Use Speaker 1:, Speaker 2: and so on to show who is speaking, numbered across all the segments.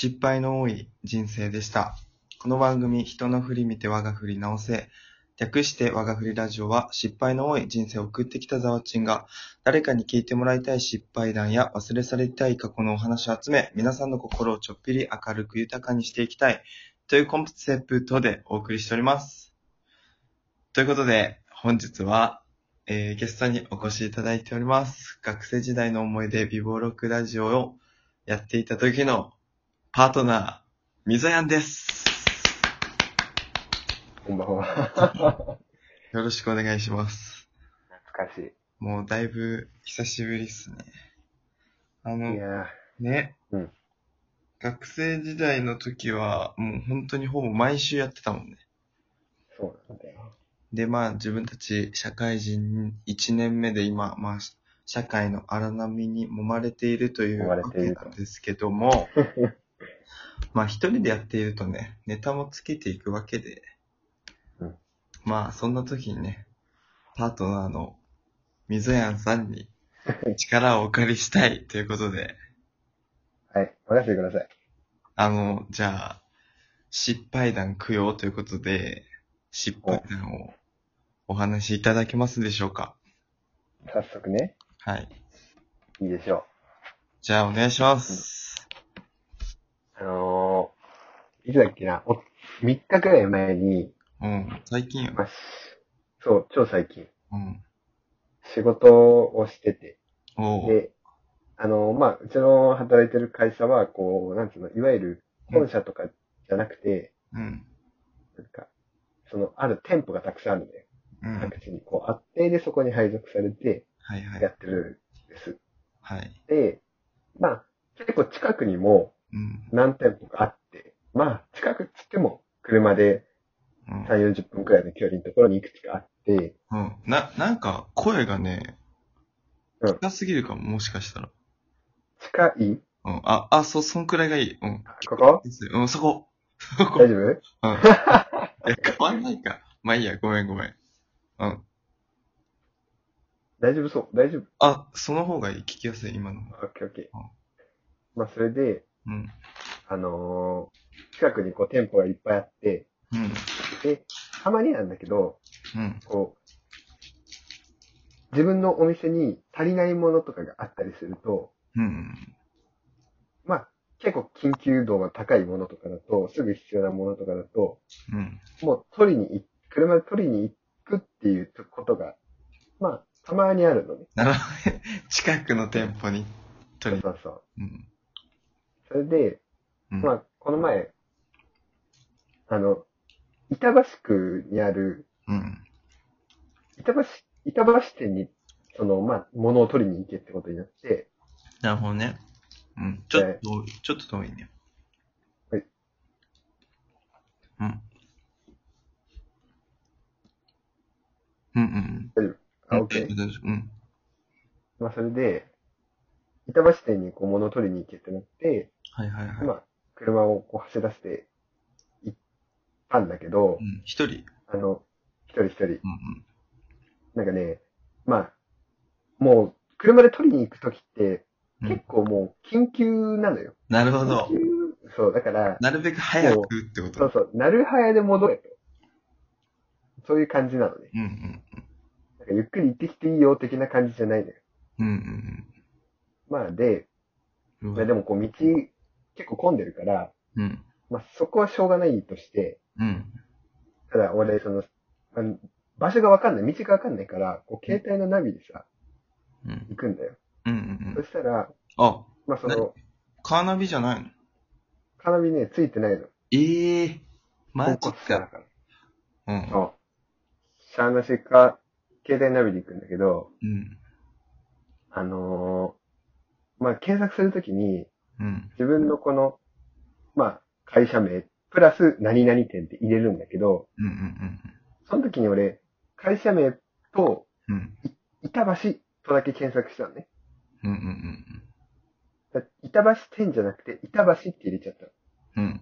Speaker 1: 失敗の多い人生でした。この番組、人の振り見て我が振り直せ。略して我が振りラジオは、失敗の多い人生を送ってきたザワチンが、誰かに聞いてもらいたい失敗談や忘れ去りたい過去のお話を集め、皆さんの心をちょっぴり明るく豊かにしていきたい、というコンセプトでお送りしております。ということで、本日は、えーゲストにお越しいただいております。学生時代の思い出美貌録ラジオをやっていた時のパートナー、みぞやんです。
Speaker 2: こんばんは。
Speaker 1: よろしくお願いします。
Speaker 2: 懐かし
Speaker 1: もうだいぶ久しぶりっすね。あ
Speaker 2: い。
Speaker 1: のね、
Speaker 2: うん
Speaker 1: 学生時代の時はもう本当にほぼ毎週やってたもんね。
Speaker 2: ー、そうなんだよ。
Speaker 1: で、まあ自分たち社会人1年目で今、まあ社会の荒波に揉まれているというわけなんですけども、まあ一人でやっているとね、ネタもつけていくわけで、
Speaker 2: うん
Speaker 1: まあそんな時にね、パートナーのみぞやんさんに 力をお借りしたいということで、
Speaker 2: はい、任せてください。
Speaker 1: あの、じゃあ、失敗談供養ということで、失敗談をお話しいただけますでしょうか？
Speaker 2: 早速ね、
Speaker 1: はい。
Speaker 2: いいでしょ
Speaker 1: じゃあお願いします。
Speaker 2: う。あのー、いつだっけな、お3日くらい前に、
Speaker 1: うん、最近よ。
Speaker 2: まあ、しそう、超最近、
Speaker 1: うん。
Speaker 2: 仕事をしてて、
Speaker 1: おう。
Speaker 2: で、あのー、まあ、うちの働いてる会社は、こう、なんつうの、いわゆる本社とかじゃなくて、
Speaker 1: うん。
Speaker 2: なんか、その、ある店舗がたくさんあるんだよ。
Speaker 1: うん。
Speaker 2: 各地にこうあって、で、そこに配属されて
Speaker 1: はいはい
Speaker 2: や。ってるんです。
Speaker 1: はい。
Speaker 2: で、まあ、結構近くにも
Speaker 1: うん。
Speaker 2: 何店舗かあって、まあ、近くっつっても、車で
Speaker 1: うん。
Speaker 2: 3、40分くらいの距離のところにいくつかあって、
Speaker 1: うん。な、なんか、声がね、
Speaker 2: うん
Speaker 1: 近すぎるかも、もしかしたら。
Speaker 2: 近い？
Speaker 1: うん。あ、あ、そ、そんくらいがいい。うん。
Speaker 2: ここ？
Speaker 1: うん、そこ。そこ。
Speaker 2: 大丈夫？
Speaker 1: うん。いや、変わんないか。まあいいや、ごめんごめん。うん。
Speaker 2: 大丈夫そう大丈夫
Speaker 1: あ、その方がいい。聞きやすい、今の。
Speaker 2: オッケーオッケー
Speaker 1: うん。
Speaker 2: まあ、それで、
Speaker 1: うん。
Speaker 2: あのー近くにこう店舗がいっぱいあって、
Speaker 1: うん。
Speaker 2: で、たまになんだけど、
Speaker 1: うん。
Speaker 2: こう、自分のお店に足りないものとかがあったりすると、
Speaker 1: うん。
Speaker 2: まあ、結構緊急度が高いものとかだと、すぐ必要なものとかだと、
Speaker 1: うん。
Speaker 2: もう取りに行、車で取りに行くっていうことが、まあ、たまにあるのね。
Speaker 1: なるほどね。近くの店舗に取り、
Speaker 2: そうそう。
Speaker 1: うん。
Speaker 2: それで、
Speaker 1: うん。
Speaker 2: まあ、この前、あの、板橋区にある、
Speaker 1: うん。
Speaker 2: 板橋、板橋店に、その、まあ、物を取りに行けってことになって、
Speaker 1: なるほどね。うん。ちょっと、ちょっと遠いね。
Speaker 2: はい。
Speaker 1: うん。うんうんうん。
Speaker 2: あ、
Speaker 1: うん
Speaker 2: OK。
Speaker 1: 大丈夫。うん。
Speaker 2: まあ、それで、板橋店にこう物を取りに行けってなって、
Speaker 1: はいはいはい。
Speaker 2: まあ、車をこう走らせて行ったんだけど
Speaker 1: う、ん。一人？
Speaker 2: あの、一人一人。なんかね、まあ、もう、車で取りに行くときって、
Speaker 1: うん
Speaker 2: 結構もう、緊急なのよ。
Speaker 1: なるほど
Speaker 2: 緊。急そう、だから、
Speaker 1: なるべく早くってこと？
Speaker 2: そうそう、なるはやで戻れと。そういう感じなのね。
Speaker 1: うんうん
Speaker 2: なんかゆっくり行ってきていいよ的な感じじゃないのよ。
Speaker 1: うん。うんうん
Speaker 2: まあで、
Speaker 1: うん。
Speaker 2: まあでもこう道、結構混んでるから、
Speaker 1: うん。
Speaker 2: まあそこはしょうがないとして、
Speaker 1: うん。
Speaker 2: ただ俺、その、あの場所がわかんない、道がわかんないから、こう携帯のナビでさ、
Speaker 1: うん。
Speaker 2: 行くんだよ。
Speaker 1: うんうんうん。
Speaker 2: そしたら、
Speaker 1: あ、
Speaker 2: まあその、
Speaker 1: カーナビじゃないの？
Speaker 2: カーナビね、ついてないの。
Speaker 1: ええマジか。うん。
Speaker 2: そう。しゃあなしか、携帯ナビで行くんだけど、
Speaker 1: うん。
Speaker 2: あのーまあ、検索するときに、
Speaker 1: うん。
Speaker 2: 自分のこの、まあ、会社名、プラス何々店って入れるんだけど、
Speaker 1: うんうん
Speaker 2: その時に俺、会社名と
Speaker 1: うん。うん。
Speaker 2: 板橋とだけ検索したのね。
Speaker 1: うんうんうん
Speaker 2: だ板橋店じゃなくて、板橋って入れちゃったの。
Speaker 1: うん。うん。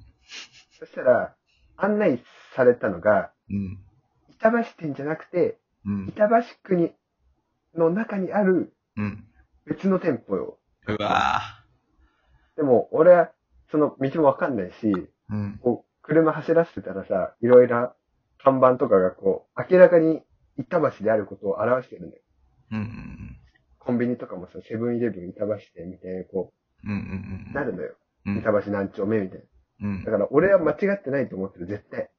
Speaker 2: そしたら、案内されたのが、
Speaker 1: うん。
Speaker 2: 板橋店じゃなくて、
Speaker 1: うん。
Speaker 2: 板橋区に、の中にある
Speaker 1: うん。
Speaker 2: 別の店舗よ。
Speaker 1: うわ
Speaker 2: でも、俺は、その道もわかんないし、
Speaker 1: うん。
Speaker 2: こう、車走らせてたらさ、いろいろ看板とかがこう、明らかに板橋であることを表してるんだよ。
Speaker 1: うんうん
Speaker 2: コンビニとかもさ、セブンイレブン板橋店みたいな、こ
Speaker 1: うん。うんうん
Speaker 2: う、なるのよ。
Speaker 1: うん。
Speaker 2: 板橋何丁目みたいな。
Speaker 1: うん
Speaker 2: だ。から俺は間違ってないと思ってる、絶対。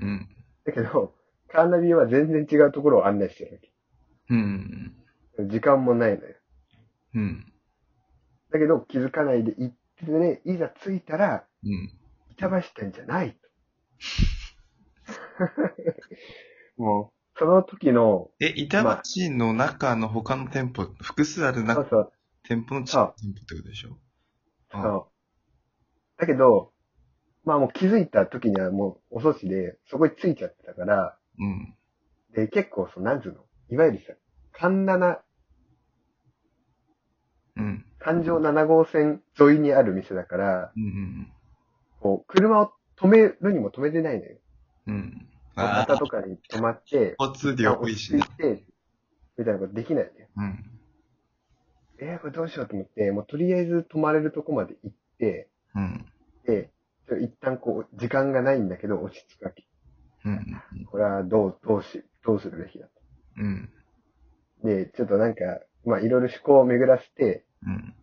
Speaker 1: うん。
Speaker 2: だけど、カーナビは全然違うところを案内してるわけ。
Speaker 1: うん。
Speaker 2: 時間もないのよ。
Speaker 1: うん。
Speaker 2: だけど気づかないで行ってね、いざ着いたら、
Speaker 1: うん。
Speaker 2: 板橋店じゃないと。もう、その時の、
Speaker 1: え、板橋の中の他の店舗、複数ある中
Speaker 2: そうそう、
Speaker 1: 店舗のちっ店舗ってことでしょ？あ
Speaker 2: そう。だけど、まあもう気づいた時にはもう遅しで、そこに着いちゃってたから、
Speaker 1: うん。
Speaker 2: で、結構そう、なんつうのいわゆるさ、環七、
Speaker 1: うん。
Speaker 2: 環状7号線沿いにある店だから、
Speaker 1: うんうん
Speaker 2: こう、車を止めるにも止めてないのよ。
Speaker 1: うん。うん。
Speaker 2: 路
Speaker 1: ああ、
Speaker 2: 肩とかに止まって、
Speaker 1: 交通量多いしね
Speaker 2: て、みたいなことできないのよ。
Speaker 1: うん。
Speaker 2: えー、これどうしようと思って、もうとりあえず泊まれるとこまで行って、
Speaker 1: うん。
Speaker 2: で、一旦こう、時間がないんだけど落ち着くわけ。
Speaker 1: うん。
Speaker 2: これはどう、どうし、どうするべきだと。
Speaker 1: うん。
Speaker 2: で、ちょっとなんか、まあいろいろ思考を巡らせて、
Speaker 1: うん。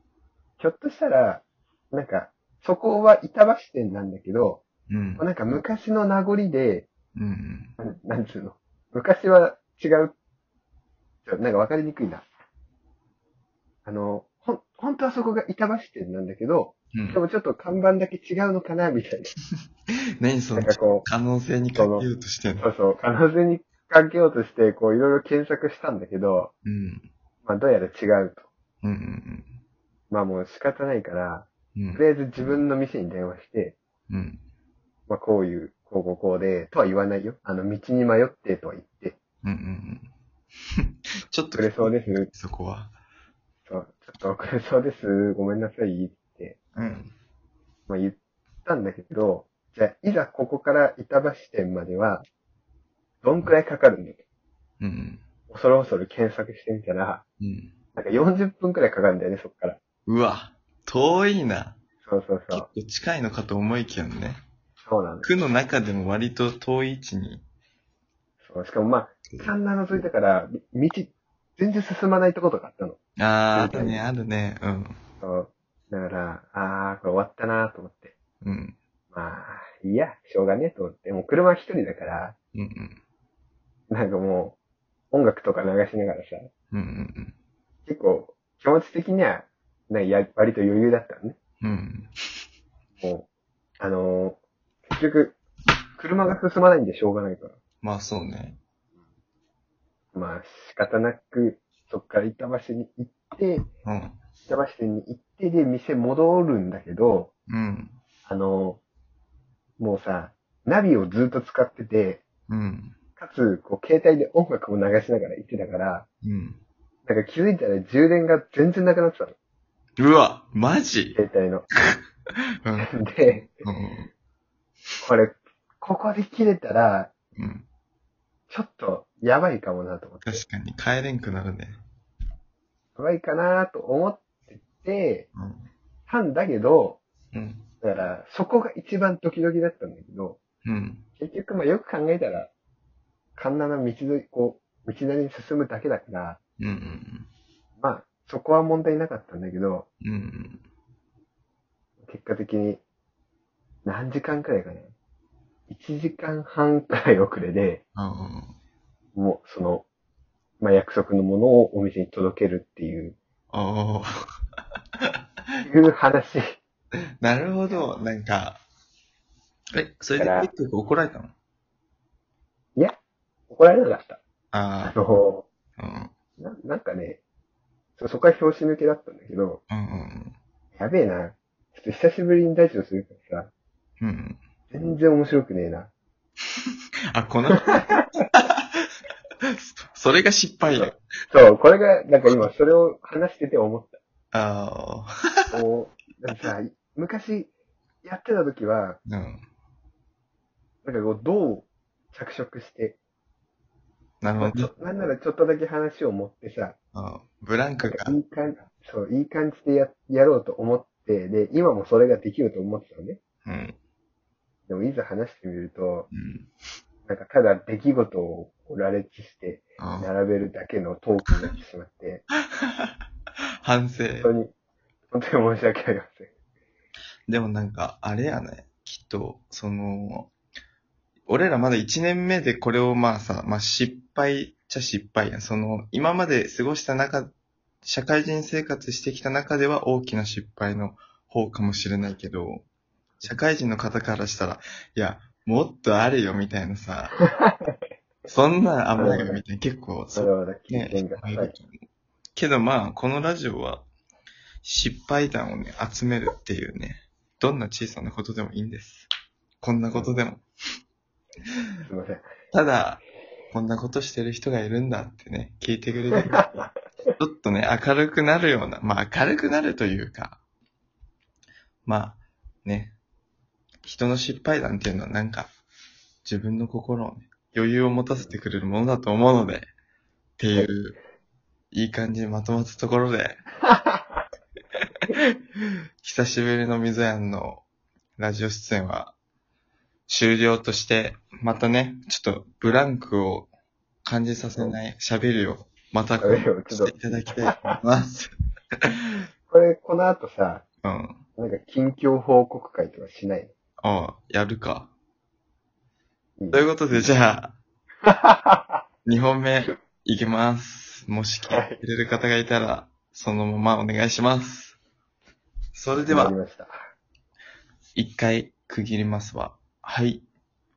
Speaker 2: ひょっとしたら、なんか、そこは板橋店なんだけど、
Speaker 1: うん。
Speaker 2: なんか昔の名残で、
Speaker 1: うん。
Speaker 2: なんなんつうの？昔は違う。なんかわかりにくいな。あの、ほん、本当はそこが板橋店なんだけど、
Speaker 1: うん
Speaker 2: でもちょっと看板だけ違うのかな、みたいな。
Speaker 1: 何その
Speaker 2: なんかこ
Speaker 1: 可能性にかけようとして
Speaker 2: そうそう、可能性にかけようとして、こういろいろ検索したんだけど、
Speaker 1: うん。
Speaker 2: まあどうやら違うと。
Speaker 1: うんうん
Speaker 2: まあもう仕方ないから、
Speaker 1: うん。
Speaker 2: とりあえず自分の店に電話して、
Speaker 1: うん。
Speaker 2: まあこういう、こうこうこうで、とは言わないよ。あの、道に迷ってとは言って、
Speaker 1: うんうんうん。ちょっと
Speaker 2: 遅れそうです。
Speaker 1: そこは。
Speaker 2: そう、ちょっと遅れそうです。ごめんなさいって、
Speaker 1: うん。
Speaker 2: まあ言ったんだけど、じゃあ、いざここから板橋店までは、どんくらいかかるんだよ。
Speaker 1: うん。
Speaker 2: 恐る恐る検索してみたら、
Speaker 1: うん。
Speaker 2: なんか40分くらいかかるんだよね、そっから。
Speaker 1: うわ、遠いな。
Speaker 2: そうそうそ
Speaker 1: 結
Speaker 2: う。
Speaker 1: 構近いのかと思いきやね。
Speaker 2: そうなの。
Speaker 1: 区の中でも割と遠い位置に。
Speaker 2: そうしかもまあ、カンナの沿いだから、道、全然進まないとことかあったの。
Speaker 1: あー、あるね、あるね。うん。
Speaker 2: そう。だから、あー、これ終わったなと思って。
Speaker 1: うん。
Speaker 2: まあ、いいや、しょうがねえと思って。もう車一人だから、
Speaker 1: うんうん。
Speaker 2: なんかもう、音楽とか流しながらさ、
Speaker 1: うんうん
Speaker 2: 結構、気持ち的には、なんかや、割と余裕だったのね。
Speaker 1: うん。うん。
Speaker 2: もう、あのー結局、車が進まないんでしょうがないから。
Speaker 1: まあそうね。
Speaker 2: まあ、仕方なく、そっから板橋に行って、
Speaker 1: うん。
Speaker 2: 板橋店に行ってで店戻るんだけど、
Speaker 1: うん。
Speaker 2: あのーもうさ、ナビをずっと使ってて、
Speaker 1: うん。
Speaker 2: かつ、こう、携帯で音楽も流しながら行ってたから、
Speaker 1: うん。
Speaker 2: なんか気づいたら充電が全然なくなってたの。
Speaker 1: うわ、マジ？
Speaker 2: 携帯の。
Speaker 1: うん。
Speaker 2: で、
Speaker 1: うん。
Speaker 2: これ、ここで切れたら、
Speaker 1: うん。
Speaker 2: ちょっと、やばいかもなと思って。
Speaker 1: 確かに帰れんくなるね。
Speaker 2: やばいかなと思ってて、
Speaker 1: うん。
Speaker 2: たんだけど、
Speaker 1: うん。
Speaker 2: だから、そこが一番ドキドキだったんだけど、
Speaker 1: うん。
Speaker 2: 結局、まあよく考えたら、簡単な道沿い、こう、道なりに進むだけだから、
Speaker 1: うんうん
Speaker 2: まあ、そこは問題なかったんだけど、
Speaker 1: うん。うん。
Speaker 2: 結果的に、何時間くらいかな ?1 時間半くらい遅れで、
Speaker 1: うん。
Speaker 2: もう、その、まあ約束のものをお店に届けるっていう、
Speaker 1: おー。
Speaker 2: いう話。
Speaker 1: なるほど。なんか、え、それで結局怒られたの？
Speaker 2: いや、怒られなかった。あ
Speaker 1: あ
Speaker 2: の、
Speaker 1: あ。うん。
Speaker 2: ななんかね、そそこは拍子抜けだったんだけど、
Speaker 1: うんうん
Speaker 2: やべえな。ちょっと久しぶりにラジオするからさ、
Speaker 1: うん。うん。
Speaker 2: 全然面白くねえな。
Speaker 1: あ、この、それが失敗や。
Speaker 2: そう、これが、なんか今それを話してて思っ
Speaker 1: あ
Speaker 2: た。こう、なんかさ、昔やってた時は、
Speaker 1: あ。うん。
Speaker 2: なんかこう、どう着色して、
Speaker 1: なるほど
Speaker 2: なんならちょっとだけ話を持ってさ、
Speaker 1: あブランクが。
Speaker 2: いい感じ、そう、いい感じでや、やろうと思って、で、今もそれができると思ってたのね。
Speaker 1: うん。
Speaker 2: でもいざ話してみると、
Speaker 1: うん。
Speaker 2: なんかただ出来事を羅列して
Speaker 1: あ
Speaker 2: 並べるだけのトークになってしまって、
Speaker 1: 反省。
Speaker 2: 本当に、本当に申し訳ありません。
Speaker 1: でもなんか、あれやね。きっと、その、俺らまだ1年目でこれをまあさ、まあ失敗っちゃ失敗やん。その、今まで過ごした中、社会人生活してきた中では大きな失敗の方かもしれないけど、社会人の方からしたら、いや、もっとあるよみたいなさ、そんなん危ないよみたいな、結構、
Speaker 2: それはまだ経
Speaker 1: ね
Speaker 2: 験が浅い。
Speaker 1: けどまあ、このラジオは、失敗談をね、集めるっていうね、どんな小さなことでもいいんです。こんなことでも。
Speaker 2: すいません。
Speaker 1: ただ、こんなことしてる人がいるんだってね、聞いてくれる。ちょっとね、明るくなるような、まあ明るくなるというか、まあ、ね、人の失敗談っていうのはなんか、自分の心をね、余裕を持たせてくれるものだと思うので、っていう、いい感じにまとまったところで、久しぶりの水やんのラジオ出演は終了として、またね、ちょっとブランクを感じさせない喋りをまたしていただきたいと思います。
Speaker 2: これ、この後さ、
Speaker 1: うん。
Speaker 2: なんか近況報告会とかしない
Speaker 1: ああ、やるか。
Speaker 2: の
Speaker 1: ということで、じゃあ、2本目いきます。もし聞いてくれる方がいたら、そのままお願いします。それでは。一回区切りますわ。はい。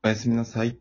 Speaker 1: おやすみなさい。